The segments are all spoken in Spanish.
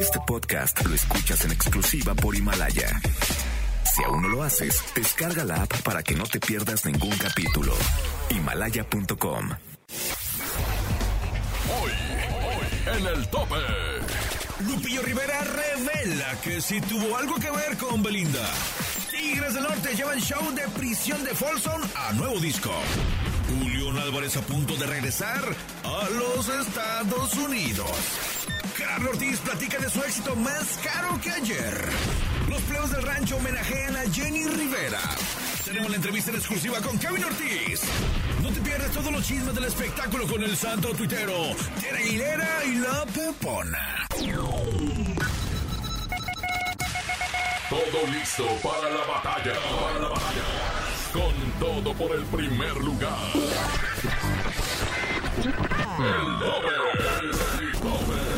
Este podcast lo escuchas en exclusiva por Himalaya. Si aún no lo haces, descarga la app para que no te pierdas ningún capítulo. Himalaya.com. Hoy, hoy, en el tope. Lupillo Rivera revela que sí tuvo algo que ver con Belinda. Tigres del Norte llevan show de prisión de Folsom a nuevo disco. Julián Álvarez a punto de regresar a los Estados Unidos. Carlos Ortiz platica de su éxito más caro que ayer. Los pleos del rancho homenajean a Jenny Rivera. Tenemos la entrevista en exclusiva con Kevin Ortiz. No te pierdas todos los chismes del espectáculo con el santo tuitero, Tere Aguilera y la Pepona. Todo listo para la batalla. Con todo por el primer lugar. El tope. El tope.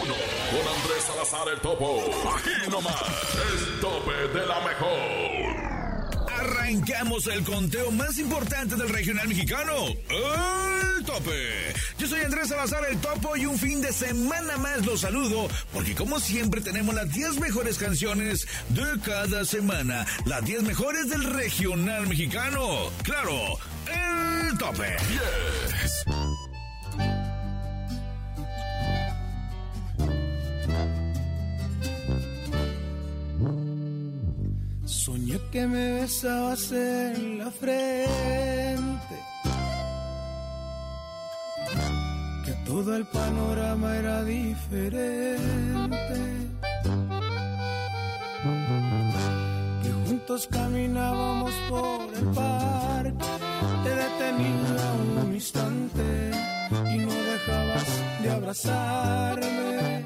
Con Andrés Salazar el Topo. Aquí nomás. El tope de la mejor. Arrancamos el conteo más importante del regional mexicano, el tope. Yo soy Andrés Salazar el Topo y un fin de semana más los saludo porque como siempre tenemos las 10 mejores canciones de cada semana, las 10 mejores del regional mexicano. Claro, el tope. Yes. Que me besabas en la frente, que todo el panorama era diferente, que juntos caminábamos por el parque, te detenía un instante y no dejabas de abrazarme.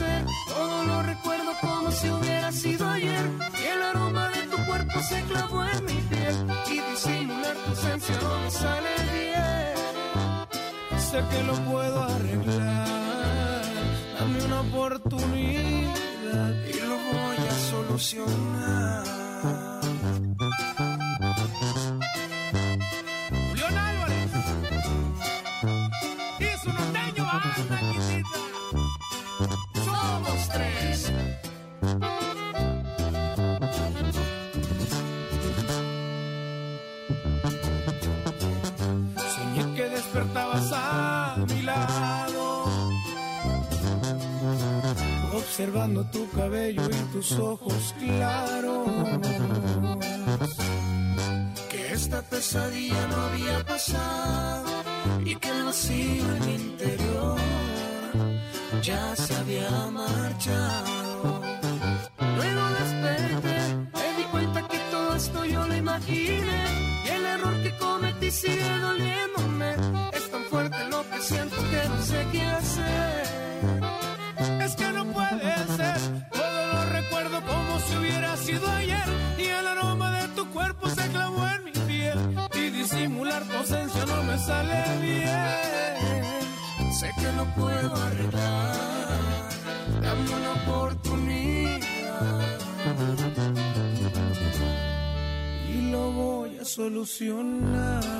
Ser, todo lo recuerdo como si hubiera sido ayer. Y el aroma de tu cuerpo se clavó en mi piel y disimular tu ausencia no me sale bien. Sé que lo puedo arreglar, dame una oportunidad y lo voy a solucionar. Tu cabello y tus ojos claros. Que esta pesadilla no había pasado y que el vacío en mi interior ya se había marchado. Solucionar.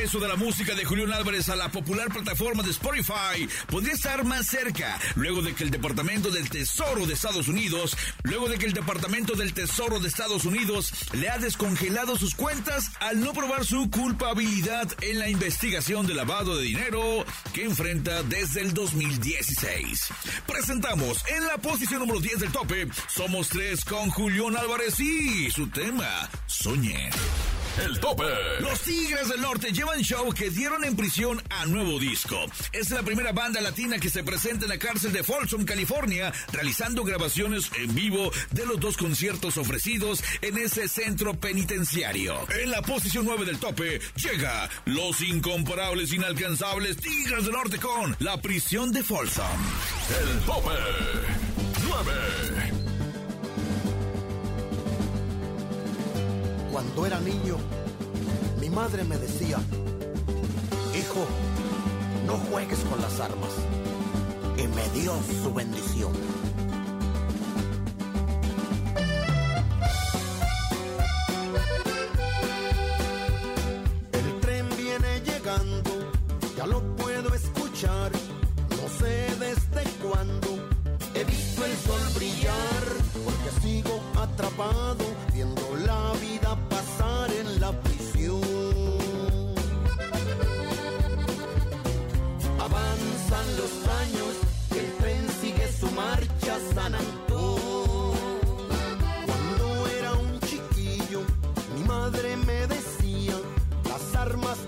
Regreso de la música de Julián Álvarez a la popular plataforma de Spotify podría estar más cerca, luego de que el Departamento del Tesoro de Estados Unidos, luego de que el Departamento del Tesoro de Estados Unidos le ha descongelado sus cuentas al no probar su culpabilidad en la investigación de lavado de dinero que enfrenta desde el 2016. Presentamos en la posición número 10 del tope, Somos tres con Julián Álvarez y su tema, Soñé. El tope. Los Tigres del Norte llevan show que dieron en prisión a nuevo disco. Es la primera banda latina que se presenta en la cárcel de Folsom, California, realizando grabaciones en vivo de los dos conciertos ofrecidos en ese centro penitenciario. En la posición 9 del tope llega los incomparables, inalcanzables Tigres del Norte con La prisión de Folsom. El tope 9. Cuando era niño, mi madre me decía, hijo, no juegues con las armas. Y me dio su bendición. El tren viene llegando, ya lo puedo escuchar. No sé desde cuándo he visto el sol brillar, porque sigo atrapado viendo prisión. Avanzan los años, el tren sigue su marcha San Antón. Cuando era un chiquillo, mi madre me decía, las armas,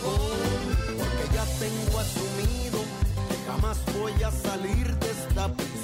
porque ya tengo asumido que jamás voy a salir de esta prisión.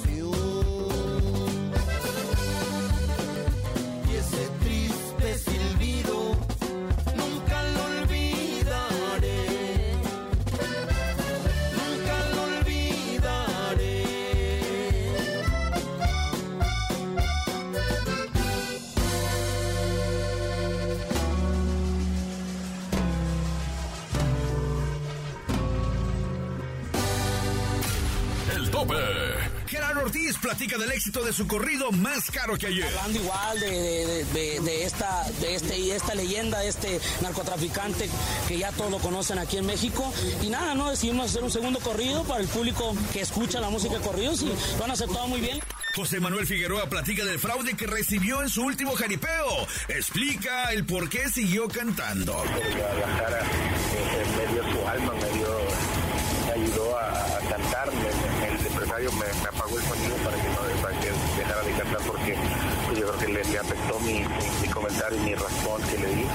Platica del éxito de su corrido más caro que ayer. hablando igual de, de- de- de esta de este y esta leyenda este narcotraficante que ya todos lo conocen aquí en México y nada no decidimos hacer un segundo corrido para el público que escucha la música de corridos y lo han aceptado muy bien José Manuel Figueroa platica del fraude que recibió en su último jaripeo. Explica el por qué siguió cantando. Me- me, me apagó el sonido para que no para que dejara de cantar porque pues, yo creo que le, le afectó mi, mi, mi comentario y mi razón que le di.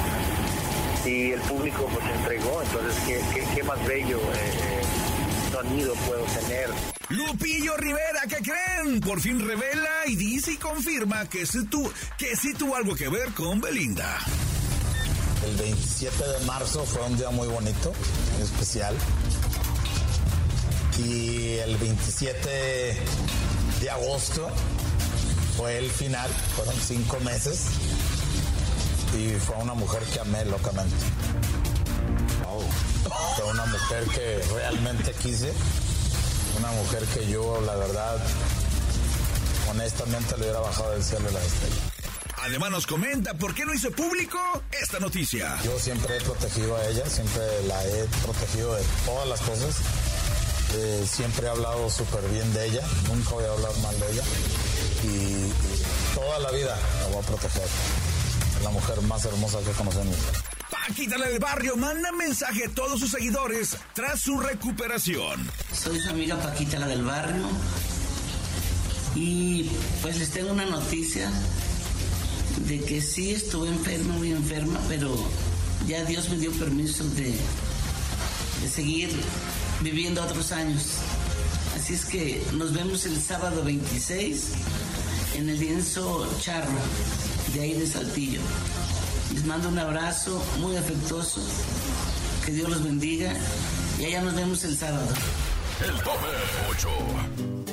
Y el público pues se entregó, entonces qué, qué, qué más bello eh, eh, sonido puedo tener. Lupillo Rivera, ¿qué creen? Por fin revela y dice y confirma que sí, tu, que sí tuvo algo que ver con Belinda. El 27 de marzo fue un día muy bonito, especial. Y el 27 de agosto fue el final, fueron cinco meses. Y fue una mujer que amé locamente. Fue una mujer que realmente quise. Una mujer que yo, la verdad, honestamente le hubiera bajado del cielo la estrella. Además nos comenta por qué no hizo público esta noticia. Yo siempre he protegido a ella, siempre la he protegido de todas las cosas. Eh, siempre he hablado súper bien de ella, nunca voy a hablar mal de ella. Y, toda la vida la voy a proteger. Es la mujer más hermosa que conocí en mi vida. Paquita la del barrio manda mensaje a todos sus seguidores tras su recuperación. Soy su amiga Paquita la del barrio y pues les tengo una noticia de que sí estuve enferma, muy enferma, pero ya Dios me dio permiso de, de seguir viviendo otros años. Así es que nos vemos el sábado 26 en el lienzo Charro, de ahí de Saltillo. Les mando un abrazo muy afectuoso. Que Dios los bendiga. Y allá nos vemos el sábado. El tope 8.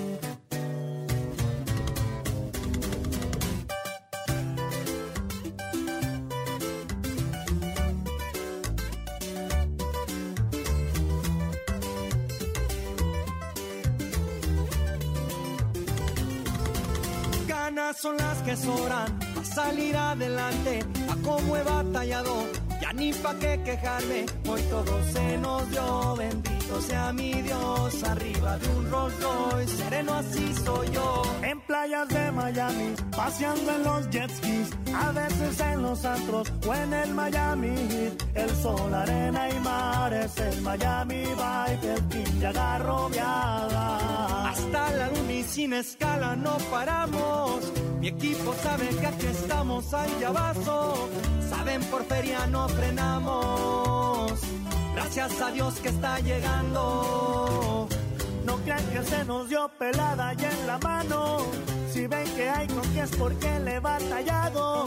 Son las que sobran a salir adelante, a cómo he batallado, ya ni pa' qué quejarme, hoy todo se nos dio, bendito sea mi Dios, arriba de un Rolls Royce, sereno así soy yo, en playas de Miami, paseando en los jet skis, a veces en los antros o en el Miami Heat, el sol, arena y mares, el Miami Vibe, el team ya agarrobeada, hasta la luna y sin escala no paramos, mi equipo sabe que aquí estamos al llavazo. Saben por feria no frenamos. Gracias a Dios que está llegando. No crean que se nos dio pelada ya en la mano. Si ven que hay con que es porque le he batallado.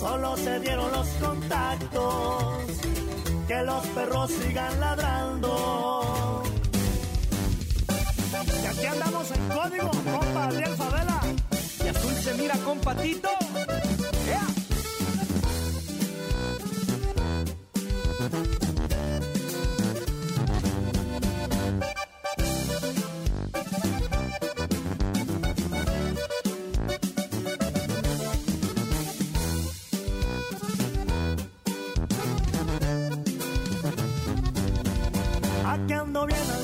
Solo se dieron los contactos. Que los perros sigan ladrando. Y aquí andamos en código, compa, Adriel Favela. Se mira con patito. ¡Ea! Aquí ando bien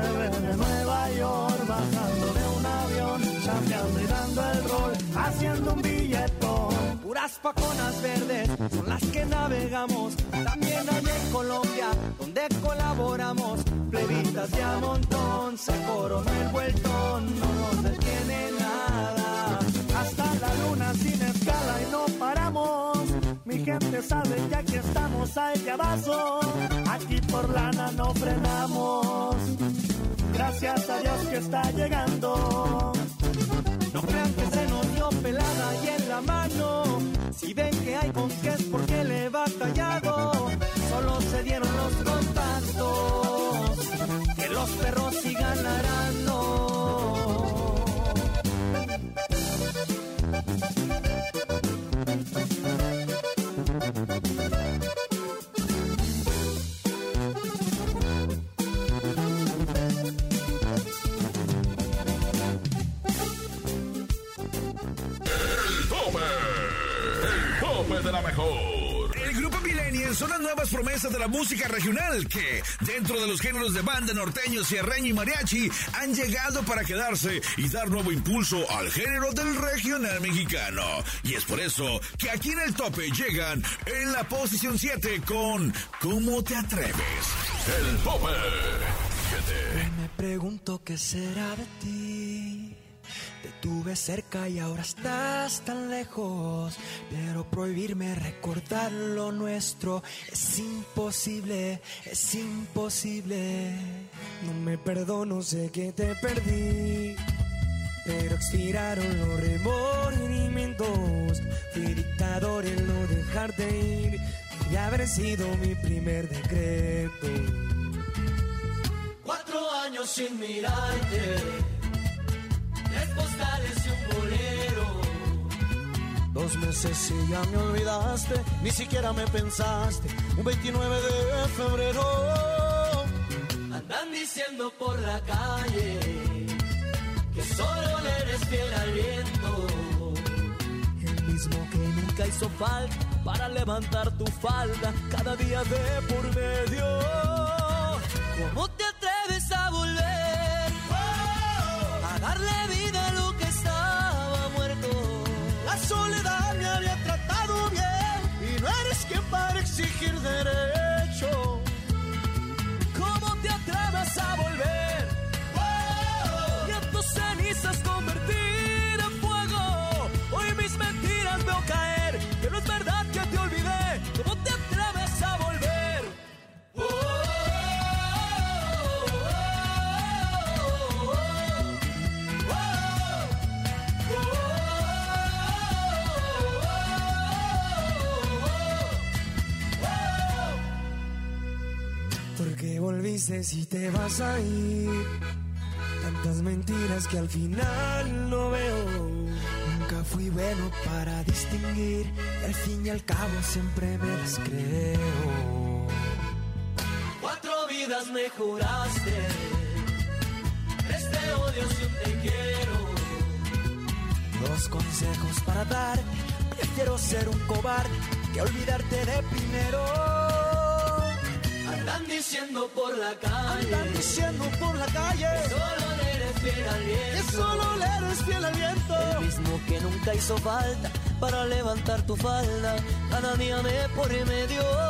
me de Nueva York, bajando de un avión, chambeando y dando el rol, haciendo un billetón. Puras paconas verdes son las que navegamos, también hay en Colombia, donde colaboramos, plebitas de a montón, se coronó el vueltón, no nos detiene nada, hasta la luna sin escala y no paramos. Mi gente sabe que aquí estamos al llavazo. Aquí por lana no frenamos. Está llegando. No crean que se nos dio pelada y en la mano. Si ven que hay con porque le he batallado. Solo se dieron los contactos. Que los perros sigan ladrando. Mejor. El grupo Millennials son las nuevas promesas de la música regional que, dentro de los géneros de banda norteño, sierreño y mariachi, han llegado para quedarse y dar nuevo impulso al género del regional mexicano. Y es por eso que aquí en el tope llegan en la posición 7 con ¿Cómo te atreves? El tope. 7. Me pregunto qué será de ti. Te tuve cerca y ahora estás tan lejos. Pero prohibirme recordar lo nuestro es imposible, es imposible. No me perdono, sé que te perdí. Pero expiraron los remordimientos. Fui dictador en no dejarte ir y haber sido mi primer decreto. Cuatro años sin mirarte, tres postales y un bolero. Dos meses y ya me olvidaste, ni siquiera me pensaste. Un 29 de febrero. Andan diciendo por la calle que solo le eres fiel al viento. El mismo que nunca hizo falta para levantar tu falda cada día de por medio. ¿Cómo te darle vida a lo que estaba muerto. La soledad me había tratado bien y no eres quien para exigir derecho. Si te vas a ir. Tantas mentiras que al final no veo. Nunca fui bueno para distinguir. y al fin y al cabo siempre me las creo. Cuatro vidas me juraste. Tres te odio si un te quiero. Dos consejos para dar. Prefiero ser un cobarde que olvidarte de primero. Diciendo por la calle. Andan diciendo por la calle. que Solo le eres fiel al viento. Que solo le eres fiel al viento. El mismo que nunca hizo falta para levantar tu falda. Cada día me por medio.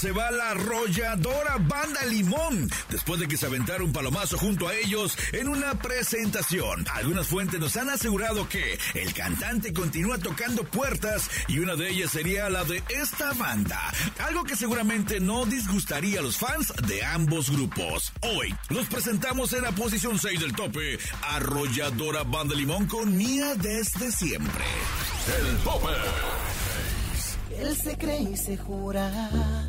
Se va la arrolladora Banda Limón después de que se aventara un palomazo junto a ellos en una presentación. Algunas fuentes nos han asegurado que el cantante continúa tocando puertas y una de ellas sería la de esta banda. Algo que seguramente no disgustaría a los fans de ambos grupos. Hoy los presentamos en la posición 6 del tope, Arrolladora Banda Limón con Mía desde siempre. El tope. Él se cree y se jura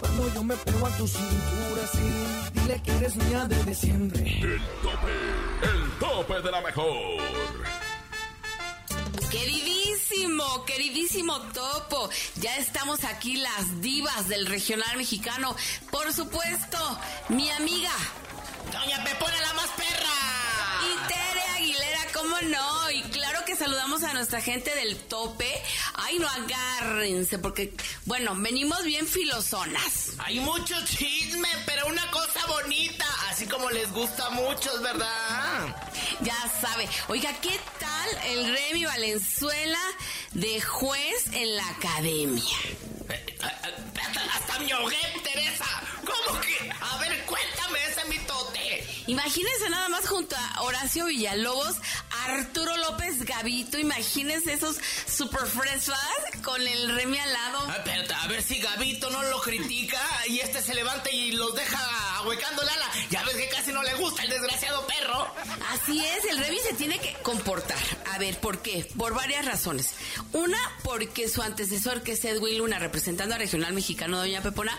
Cuando yo me pego a tu cintura, sí. Dile que eres mía desde siempre. El tope, el tope de la mejor. Queridísimo, queridísimo Topo, ya estamos aquí las divas del regional mexicano. Por supuesto, mi amiga. Doña Pepona la más perra. Y Tere Aguilera, ¿cómo no? Y saludamos a nuestra gente del tope. Ay, no agárrense, porque, bueno, venimos bien filosonas. Hay mucho chisme, pero una cosa bonita, así como les gusta a muchos, ¿verdad? Ya sabe. Oiga, ¿qué tal el Remy Valenzuela de juez en la academia? Hasta me ahogué, Teresa. ¿Cómo que? A ver, cuéntame ese mitote. Imagínense nada más junto a Horacio Villalobos, Arturo López Gavito, imagínense esos super fresas con el Remy al lado. Ah, a ver si Gavito no lo critica y este se levanta y los deja ahuecando el ala. Ya ves que casi no le gusta el desgraciado perro. Así es, el Remy se tiene que comportar. A ver, ¿por qué? Por varias razones. Una, porque su antecesor, que es Edwin Luna, representando a Regional Mexicano Doña Pepona,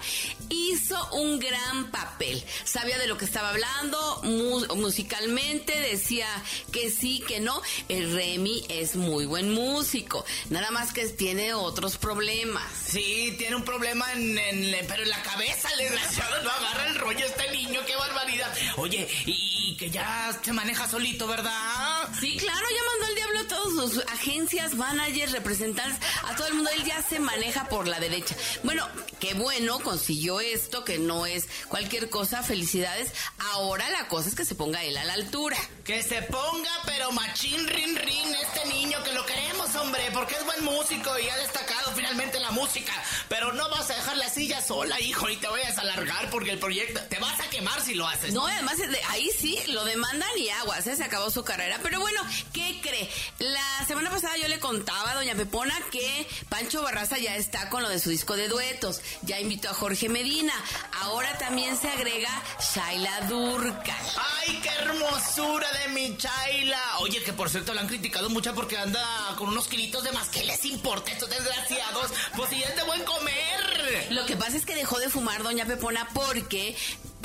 hizo un gran papel. Sabía de lo que estaba hablando, mu- musicalmente, decía que sí, que no. El Remy es muy buen músico, nada más que tiene otros problemas. Sí, tiene un problema en, en- pero en la cabeza, el desgraciado no agarra el rollo este niño, qué barbaridad. Oye, y, y que ya se maneja solito, ¿verdad? Sí, claro, ya mandó el diablo a todas sus agencias, managers, representantes, a todo el mundo. Él ya se maneja por la derecha. Bueno, qué bueno, consiguió esto, que no es cualquier cosa. Felicidades. Ahora la cosa es que se ponga él a la altura. Que se ponga, pero machín, rin, rin, este niño que lo queremos, hombre, porque es buen músico y ha destacado finalmente en la música. Pero no vas a dejar la silla sola, hijo, y te vayas a alargar porque el proyecto te vas a quemar si lo haces. No, además de- ahí sí lo demandan y aguas, ¿eh? se acabó su carrera. Pero bueno, ¿qué cree? La semana pasada yo le contaba a doña Pepona que Pancho Barraza ya está con lo de su disco de duetos. Ya invitó a Jorge Medina. Ahora también se agrega Shaila Durcal. ¡Ay, qué hermosura de mi Chaila! Oye, que por cierto la han criticado mucho porque anda con unos kilitos de más. ¿Qué les importa estos desgraciados? Pues si es de buen comer. Lo que pasa es que dejó de fumar doña Pepona porque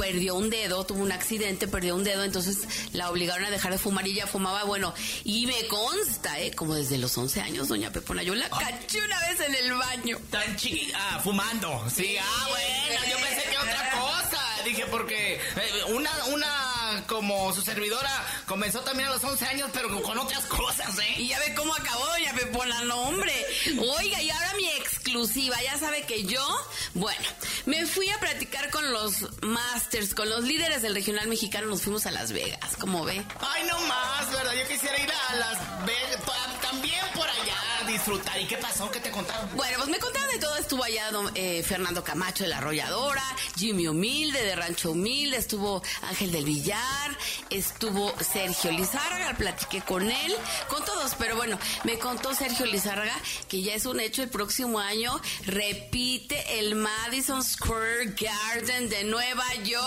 perdió un dedo, tuvo un accidente, perdió un dedo, entonces la obligaron a dejar de fumar y ella fumaba, bueno, y me consta, ¿eh? Como desde los 11 años, doña Pepona, yo la caché una vez en el baño. Tan chiquita, ah, fumando. Sí, ah, bueno, yo pensé que otra cosa. Dije, porque eh, una, una como su servidora comenzó también a los 11 años, pero con otras cosas, ¿eh? Y ya ve cómo acabó, doña Pepona, no, hombre. Oiga, y ahora mi exclusiva, ya sabe que yo, bueno, me fui a practicar con los masters, con los líderes del regional mexicano, nos fuimos a Las Vegas, ¿cómo ve? Ay, no más, ¿verdad? Yo quisiera ir a Las Vegas, también por allá a disfrutar. ¿Y qué pasó? ¿Qué te contaron? Bueno, pues me contaron de todo. Estuvo allá don, eh, Fernando Camacho de la Arrolladora, Jimmy Humilde de Rancho Humilde, estuvo Ángel del Villar, estuvo Sergio Lizárraga, platiqué con él, con todos, pero bueno, me contó Sergio Lizárraga que ya es un hecho el próximo año repite el Madison Square Garden de Nueva York.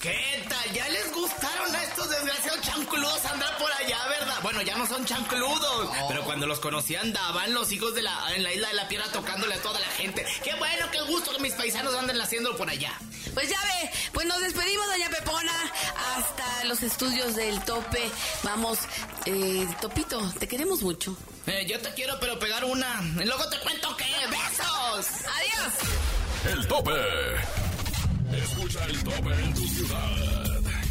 ¿Qué tal? ¿Ya les gustaron a estos desgraciados chancludos andar por allá, verdad? Bueno, ya no son chancludos, pero cuando los conocí andaban los hijos de la, en la isla de la piedra tocándole a toda la gente. Qué bueno, qué gusto que mis paisanos anden haciendo por allá. Pues ya ve, pues nos despedimos, doña Pepona, hasta los estudios del tope. Vamos, eh, Topito, te queremos mucho. Eh, yo te quiero, pero pegar una. Y luego te cuento qué. ¡Besos! ¡Adiós! El tope. Escucha el tope en tu ciudad.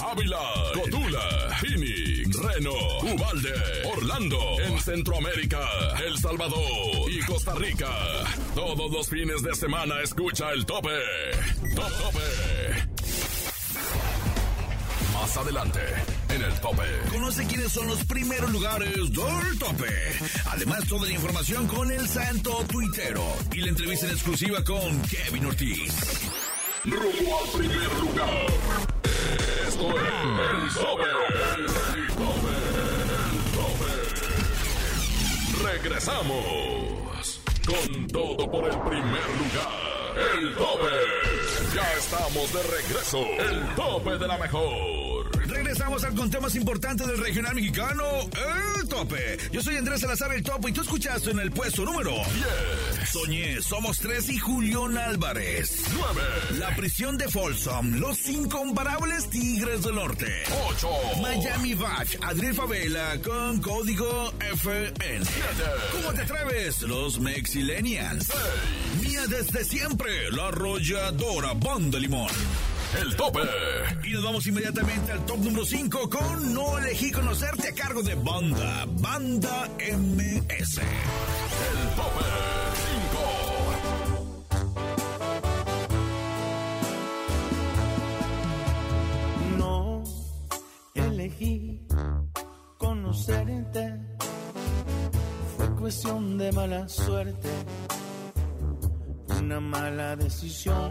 Ávila, Cotula, Phoenix, Reno, Ubalde, Orlando, en Centroamérica, El Salvador y Costa Rica. Todos los fines de semana escucha el tope. Top tope. Más adelante, en el tope. Conoce quiénes son los primeros lugares del tope. Además, toda la información con el santo tuitero. Y la entrevista en exclusiva con Kevin Ortiz. Rumbo al primer lugar. Esto es el tope. El tope. El tope. Regresamos con todo por el primer lugar. El tope. Ya estamos de regreso. El tope de la mejor. Regresamos al conteo más importante del regional mexicano, el tope. Yo soy Andrés Salazar, el topo, y tú escuchaste en el puesto número 10. Soñé, somos tres y Julián Álvarez. 9. La prisión de Folsom, los incomparables Tigres del Norte. 8. Miami Vice, Adriel Favela con código FN. ¿Cómo te atreves? Los Mexilenials. Mía desde siempre, la arrolladora Banda Limón. El tope. Y nos vamos inmediatamente al top número 5 con No elegí conocerte a cargo de Banda, Banda MS. El tope 5. No elegí conocerte, fue cuestión de mala suerte, una mala decisión.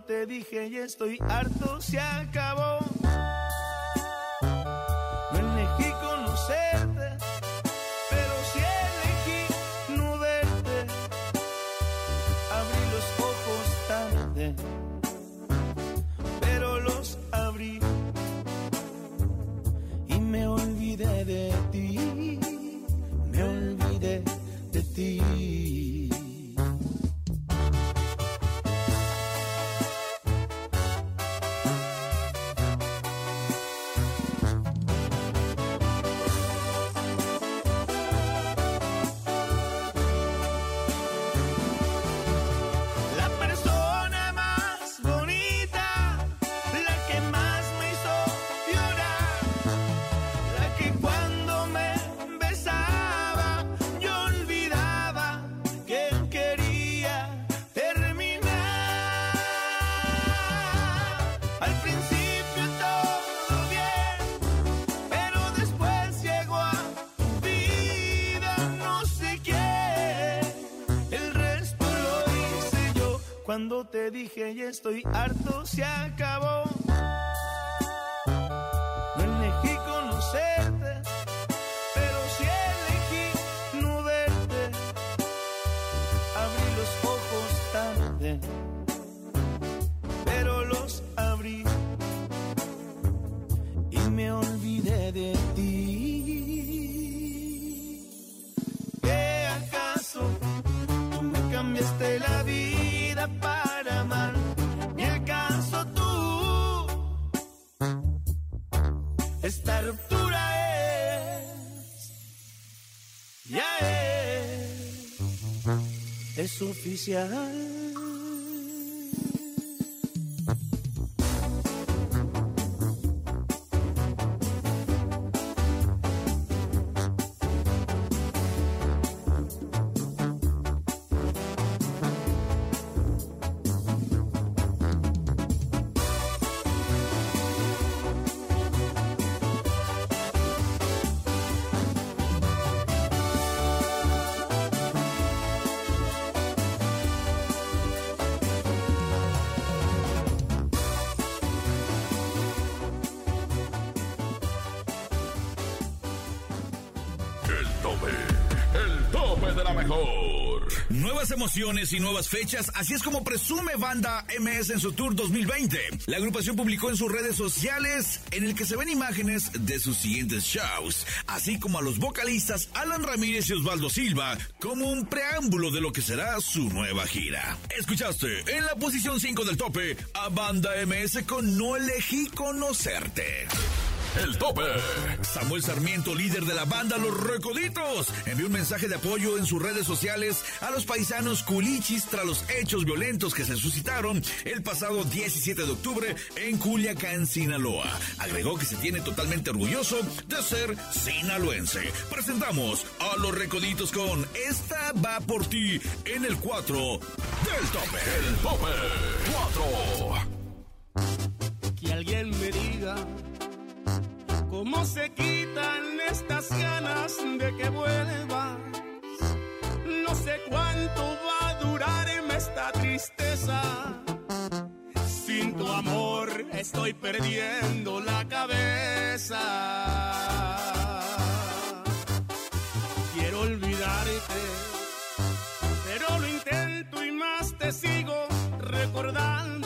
te dije y estoy harto, se acabó. No elegí conocerte, pero sí elegí no verte. Abrí los ojos tarde, pero los abrí y me olvidé de ti, me olvidé de ti. Dije ya estoy harto, se acabó. No elegí conocerte, pero sí elegí no verte. Abrí los ojos tarde, pero los abrí y me olvidé de ti. Oficial? Emociones y nuevas fechas, así es como presume Banda MS en su tour 2020. La agrupación publicó en sus redes sociales en el que se ven imágenes de sus siguientes shows, así como a los vocalistas Alan Ramírez y Osvaldo Silva, como un preámbulo de lo que será su nueva gira. Escuchaste en la posición 5 del tope a Banda MS con No elegí conocerte. El tope. Samuel Sarmiento, líder de la banda Los Recoditos, envió un mensaje de apoyo en sus redes sociales a los paisanos culichis tras los hechos violentos que se suscitaron el pasado 17 de octubre en Culiacán, Sinaloa. Agregó que se tiene totalmente orgulloso de ser sinaloense. Presentamos a Los Recoditos con Esta va por ti en el 4 del tope. El tope 4. Que alguien me diga cómo se quitan estas ganas de que vuelvas. No sé cuánto va a durarme esta tristeza. Sin tu amor estoy perdiendo la cabeza. Quiero olvidarte, pero lo intento y más te sigo recordando.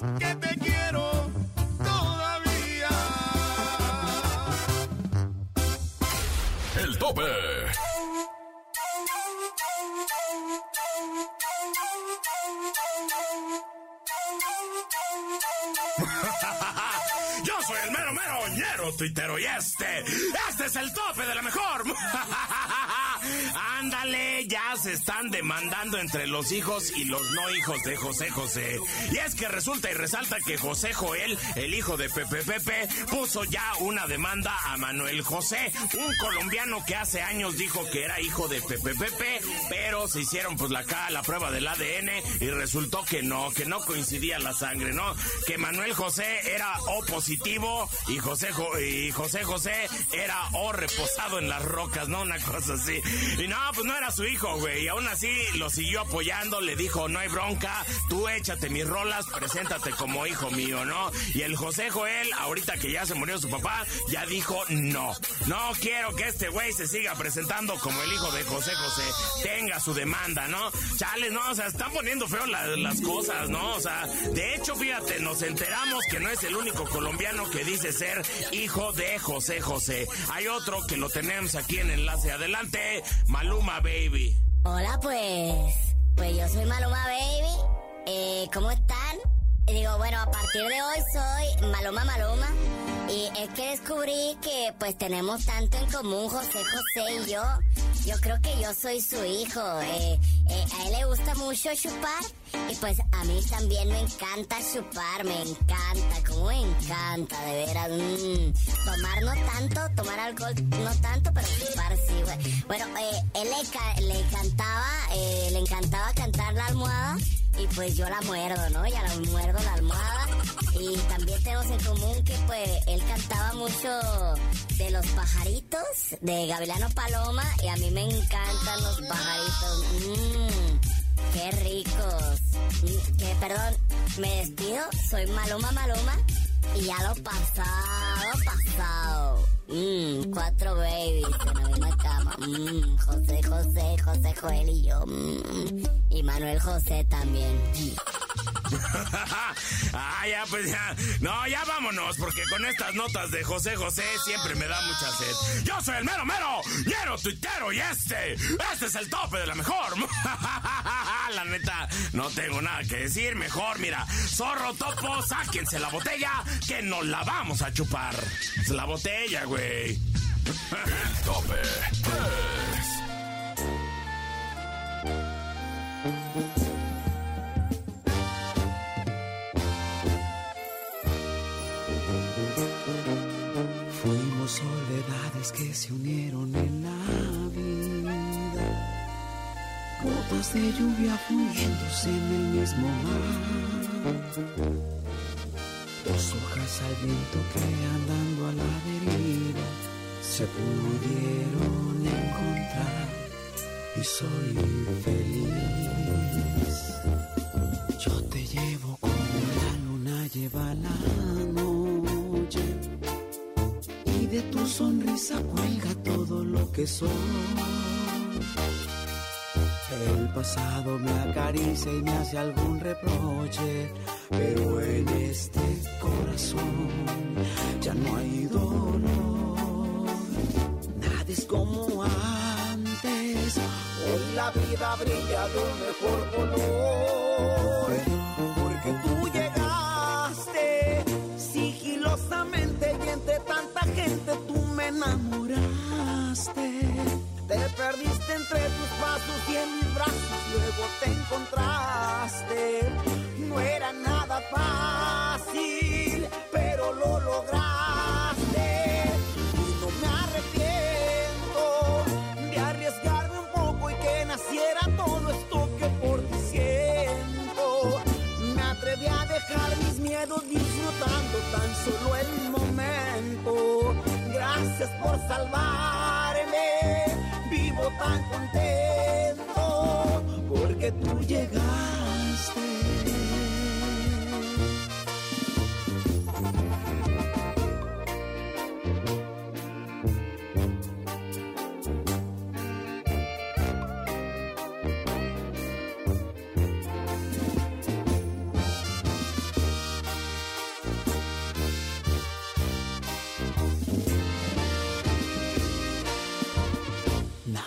que te quiero todavía. El tope. Yo soy el mero mero ñero, tuitero y este, este es el tope de la mejor. Ya se están demandando entre los hijos y los no hijos de José José. Y es que resulta y resalta que José Joel, el hijo de Pepe Pepe, puso ya una demanda a Manuel José, un colombiano que hace años dijo que era hijo de Pepe Pepe, pero se hicieron pues la, ca- la prueba del ADN y resultó que no, que no coincidía la sangre, ¿no? Que Manuel José era O positivo y José, Jo- y José José era O reposado en las rocas, ¿no? Una cosa así. Y no, pues no era su hijo, güey. Y aún así lo siguió apoyando, le dijo, no hay bronca, tú échate mis rolas, preséntate como hijo mío, ¿no? Y el José Joel, ahorita que ya se murió su papá, ya dijo, no, no quiero que este güey se siga presentando como el hijo de José José, tenga su demanda, ¿no? Chale, no, o sea, están poniendo feo la- las cosas, ¿no? O sea, de hecho, fíjate, nos enteramos que no es el único colombiano que dice ser hijo de José José. Hay otro que lo tenemos aquí en enlace adelante, Maluma Hola, pues. Pues yo soy Maluma Baby. Eh, ¿Cómo están? Y digo, bueno, a partir de hoy soy Maluma Maluma. Y es que descubrí que pues tenemos tanto en común José José y yo. Yo creo que yo soy su hijo. Eh, eh, a él le gusta mucho chupar. Y pues a mí también me encanta chupar, me encanta, como me encanta, de veras. mm. Tomar no tanto, tomar alcohol no tanto, pero chupar sí, güey. Bueno, eh, él le, le cantaba, eh, le encantaba cantar la almohada y pues yo la muerdo, ¿no? Ya la muerdo la almohada. Y también tenemos en común que pues él cantaba mucho de los pajaritos, de Gavilano Paloma, y a mí me encantan los pajaritos. Mmm, qué ricos. Mm, Que perdón, me despido, soy Maloma Maloma y ya lo pasado, pasado. Mmm, cuatro babies en la misma cama. Mmm, José José, José Joel y yo. Mmm, y Manuel José también. Ah, ya, pues ya. No, ya vámonos, porque con estas notas de José José siempre me da mucha sed. Yo soy el mero mero, ñero tuitero y este, este es el tope de la mejor. la neta, no tengo nada que decir. Mejor, mira, zorro topo, sáquense la botella, que nos la vamos a chupar. Es la botella, güey. Tope. Que se unieron en la vida, gotas de lluvia fundiéndose en el mismo mar. Dos hojas al viento que andando a la deriva se pudieron encontrar y soy feliz. Yo te llevo como la luna lleva la de tu sonrisa cuelga todo lo que soy. El pasado me acaricia y me hace algún reproche, pero en este corazón ya no hay dolor. Nada es como antes, hoy la vida brilla de un mejor color, porque tú llegaste sigilosamente tú me enamoraste. Te perdiste entre tus pasos y en mis brazos, luego te encontraste. No era nada fácil, pero lo lograste. Y no me arrepiento de arriesgarme un poco y que naciera todo esto que por ti siento. Me atreví a dejar mis miedos disfrutando tan solo el momento. Por salvarme, vivo tan contento porque tú llegaste.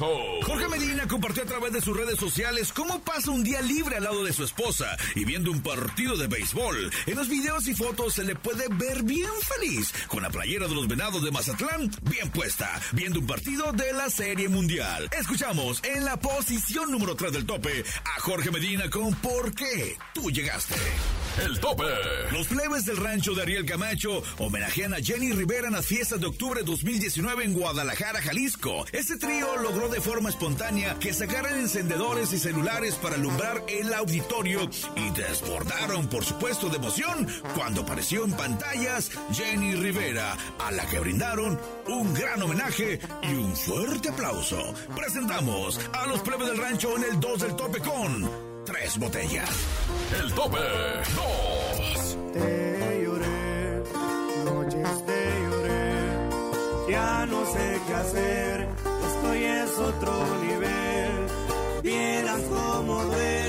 Jorge Medina compartió a través de sus redes sociales cómo pasa un día libre al lado de su esposa y viendo un partido de béisbol. En los videos y fotos se le puede ver bien feliz, con la playera de los venados de Mazatlán bien puesta, viendo un partido de la Serie Mundial. Escuchamos en la posición número 3 del tope a Jorge Medina con ¿Por qué tú llegaste? El tope. Los plebes del rancho de Ariel Camacho homenajean a Jenny Rivera en las fiestas de octubre 2019 en Guadalajara, Jalisco. Este trío logró de forma espontánea que sacaran encendedores y celulares para alumbrar el auditorio y desbordaron, por supuesto, de emoción cuando apareció en pantallas Jenny Rivera, a la que brindaron un gran homenaje y un fuerte aplauso. Presentamos a los plebes del rancho en el 2 del tope con tres botellas. El tope 2. Te lloré, noches te lloré, ya no sé qué hacer, esto ya es otro nivel. Vieras cómo duele,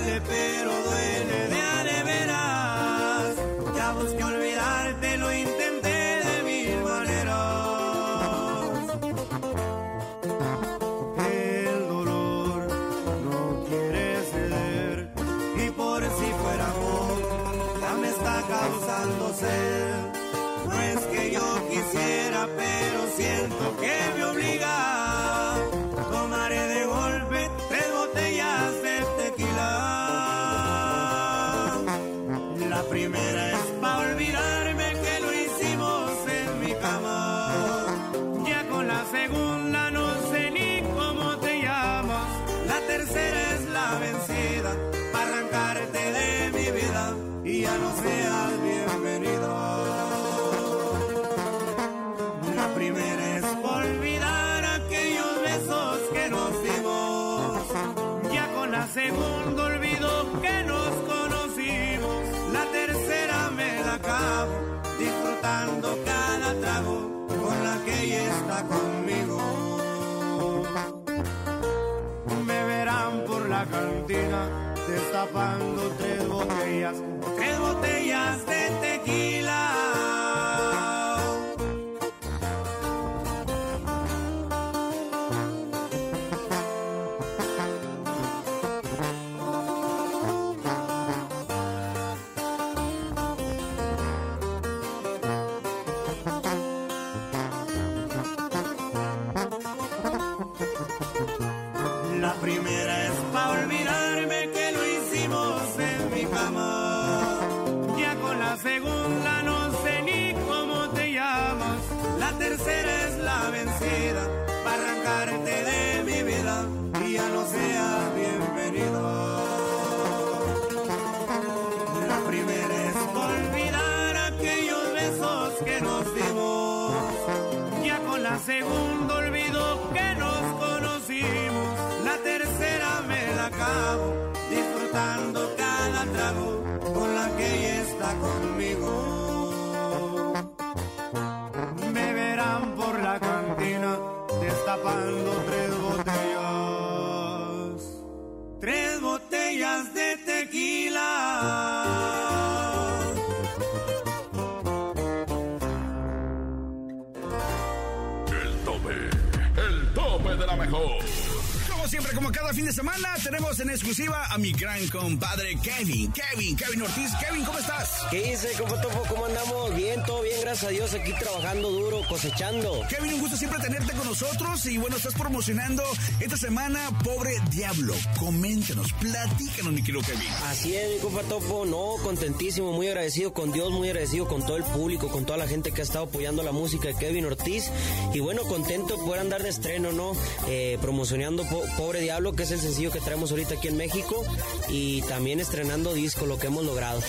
arrancarte de mi vida y ya no seas bienvenido. La primera es olvidar aquellos besos que nos dimos. Ya con la segunda olvido que nos conocimos. La tercera me la acabo disfrutando cada trago con la que ella está conmigo. Tres botellas. Tres botellas de tequila. Como cada fin de semana, tenemos en exclusiva a mi gran compadre Kevin. Kevin, Kevin Ortiz. Kevin, ¿cómo estás? ¿Qué dice, Topo? ¿Cómo andamos? Bien, todo bien, gracias a Dios, aquí trabajando duro, cosechando. Kevin, un gusto siempre tenerte con nosotros y bueno, estás promocionando esta semana Pobre Diablo. Coméntanos, platícanos, mi querido Kevin. Así es, mi compa Topo, no, contentísimo, muy agradecido con Dios, muy agradecido con todo el público, con toda la gente que ha estado apoyando la música de Kevin Ortiz y bueno, contento de poder andar de estreno, ¿no? Eh, promocionando Pobre Diablo, que es el sencillo que traemos ahorita aquí en México y también estrenando disco, lo que hemos logrado.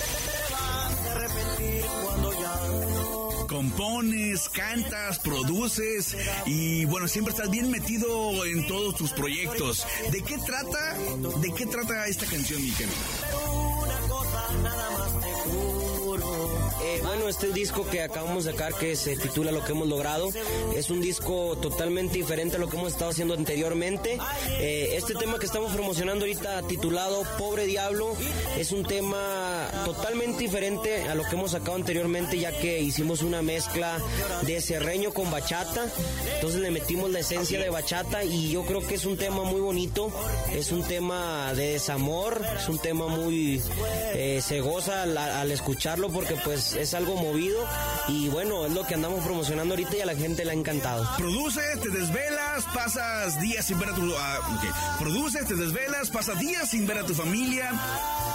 Compones, cantas, produces y bueno, siempre estás bien metido en todos tus proyectos. ¿De qué trata? ¿De qué trata esta canción, mi eh, bueno, este disco que acabamos de sacar, que se titula Lo que hemos logrado, es un disco totalmente diferente a lo que hemos estado haciendo anteriormente. Eh, este tema que estamos promocionando ahorita, titulado Pobre Diablo, es un tema totalmente diferente a lo que hemos sacado anteriormente, ya que hicimos una mezcla de serreño con bachata. Entonces le metimos la esencia de bachata y yo creo que es un tema muy bonito, es un tema de desamor, es un tema muy eh, se goza al escucharlo porque pues es algo movido y bueno, es lo que andamos promocionando ahorita y a la gente le ha encantado. Produce, te desvelas, pasas días sin ver a tu... Produce, te desvelas, pasas días sin ver a tu familia.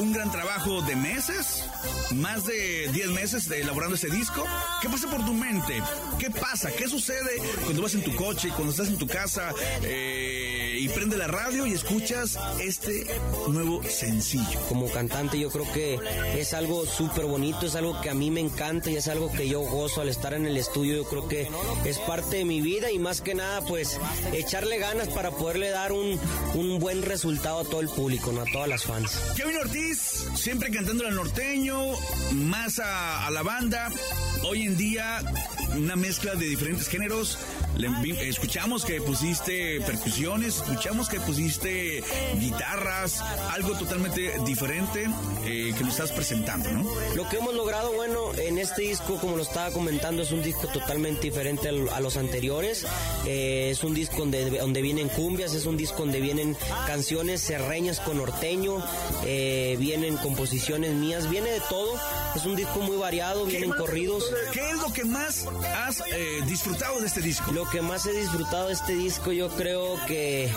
Un gran trabajo de meses, más de 10 meses de elaborando ese disco. ¿Qué pasa por tu mente? ¿Qué pasa? ¿Qué sucede cuando vas en tu coche, cuando estás en tu casa eh, y prende la radio y escuchas este nuevo sencillo? Como cantante yo creo que es algo súper bonito, es algo que a mí me encanta y es algo que yo gozo al estar en el estudio. Yo creo que es parte de mi vida y más que nada, pues echarle ganas para poderle dar un, un buen resultado a todo el público, ¿no? a todas las fans. Kevin Ortiz, siempre cantando al norteño, más a, a la banda. Hoy en día, una mezcla de diferentes géneros. Escuchamos que pusiste percusiones, escuchamos que pusiste guitarras, algo totalmente diferente eh, que nos estás presentando, ¿no? Lo que hemos logrado, bueno, en este disco, como lo estaba comentando, es un disco totalmente diferente a los anteriores. Eh, es un disco donde, donde vienen cumbias, es un disco donde vienen canciones serreñas con norteño, eh, vienen composiciones mías, viene de todo. Es un disco muy variado, vienen corridos. ¿Qué es lo que más has eh, disfrutado de este disco? Lo que más he disfrutado de este disco, yo creo que,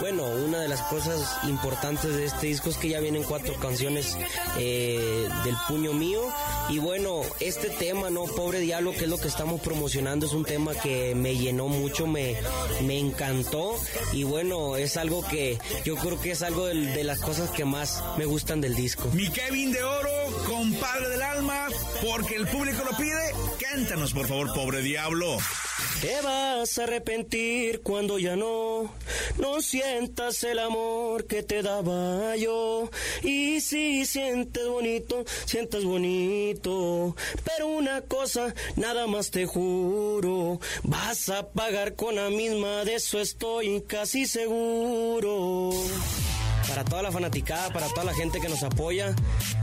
bueno, una de las cosas importantes de este disco es que ya vienen cuatro canciones eh, del puño mío. Y bueno, este tema, ¿no? Pobre Diablo, que es lo que estamos promocionando, es un tema que me llenó mucho, me, me encantó. Y bueno, es algo que yo creo que es algo de, de las cosas que más me gustan del disco. Mi Kevin de Oro, compadre del alma, porque el público lo pide, cántanos por favor, pobre diablo. Te vas a arrepentir cuando ya no, no sientas el amor que te daba yo. Y si sientes bonito, sientas bonito. Pero una cosa, nada más te juro, vas a pagar con la misma, de eso estoy casi seguro. Para toda la fanaticada, para toda la gente que nos apoya,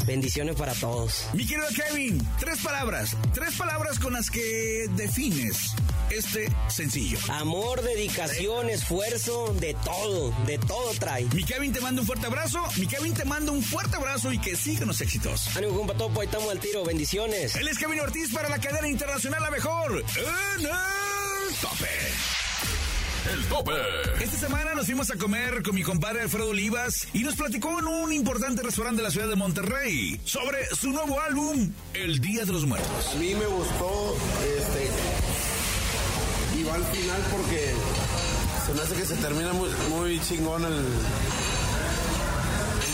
bendiciones para todos. Mi querido Kevin, tres palabras, tres palabras con las que defines este sencillo. Amor, dedicación, esfuerzo, de todo, de todo trae. Mi Kevin te manda un fuerte abrazo, mi Kevin te manda un fuerte abrazo y que sigan los éxitos. Ánimo, compa Topo, ahí estamos al tiro, bendiciones. Él es Kevin Ortiz para la cadena internacional La Mejor, en el tope. El tope. Esta semana nos fuimos a comer con mi compadre Alfredo Olivas y nos platicó en un importante restaurante de la ciudad de Monterrey sobre su nuevo álbum, El Día de los Muertos. A mí me gustó este y va al final porque se me hace que se termina muy, muy chingón el, el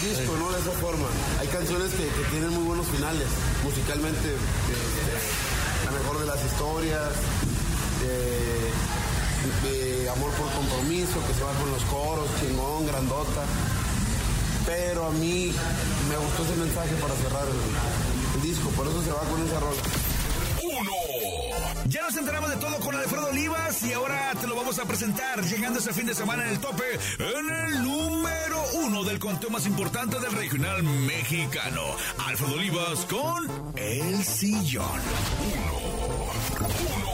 disco, ¿no? De esa forma. Hay canciones que, que tienen muy buenos finales, musicalmente, este, la mejor de las historias, de de amor por compromiso, que se va con los coros, chingón, grandota. Pero a mí me gustó ese mensaje para cerrar el, disco, por eso se va con esa rola. Uno. Ya nos enteramos de todo con Alfredo Olivas y ahora te lo vamos a presentar llegando este fin de semana en el tope en el número uno del conteo más importante del regional mexicano. Alfredo Olivas con El Sillón. Uno. Uno.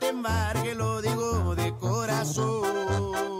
Embargue, lo digo de corazón.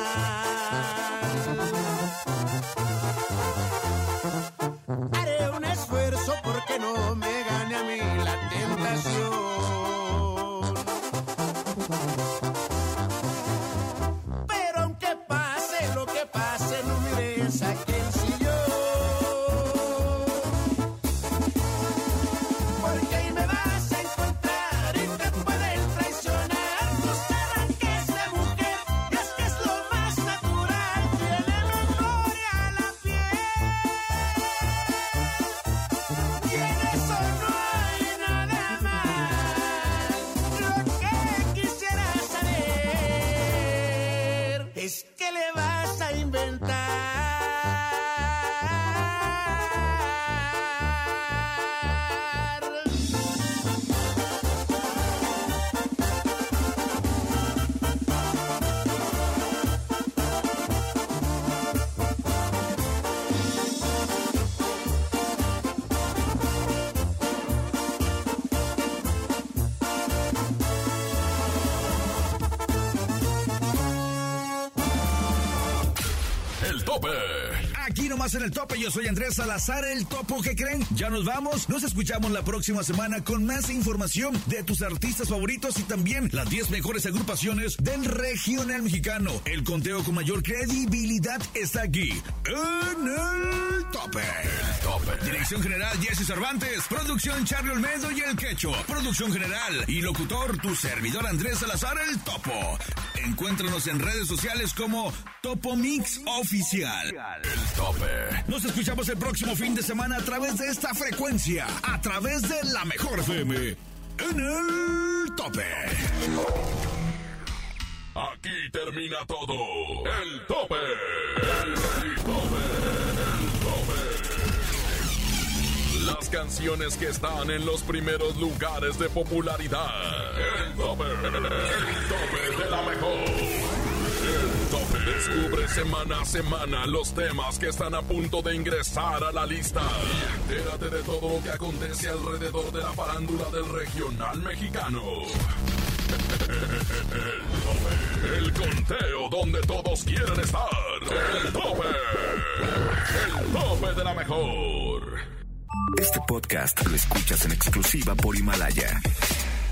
Nomás en el tope, yo soy Andrés Salazar, el topo que creen. Ya nos vamos, nos escuchamos la próxima semana con más información de tus artistas favoritos y también las 10 mejores agrupaciones del regional mexicano. El conteo con mayor credibilidad está aquí, en el tope. Tope. Dirección general Jesse Cervantes, producción Charlie Olmedo y el Quecho, producción general y locutor tu servidor Andrés Salazar, el topo. Encuéntranos en redes sociales como Topo Mix Oficial. El tope. Nos escuchamos el próximo fin de semana a través de esta frecuencia, a través de la mejor FM. En el tope. Aquí termina todo. El tope. El tope. El tope. Las canciones que están en los primeros lugares de popularidad. El tope. El tope de la mejor. Descubre semana a semana los temas que están a punto de ingresar a la lista. Y entérate de todo lo que acontece alrededor de la farándula del regional mexicano. El tope. El conteo donde todos quieren estar. El tope. El tope de la mejor. Este podcast lo escuchas en exclusiva por Himalaya.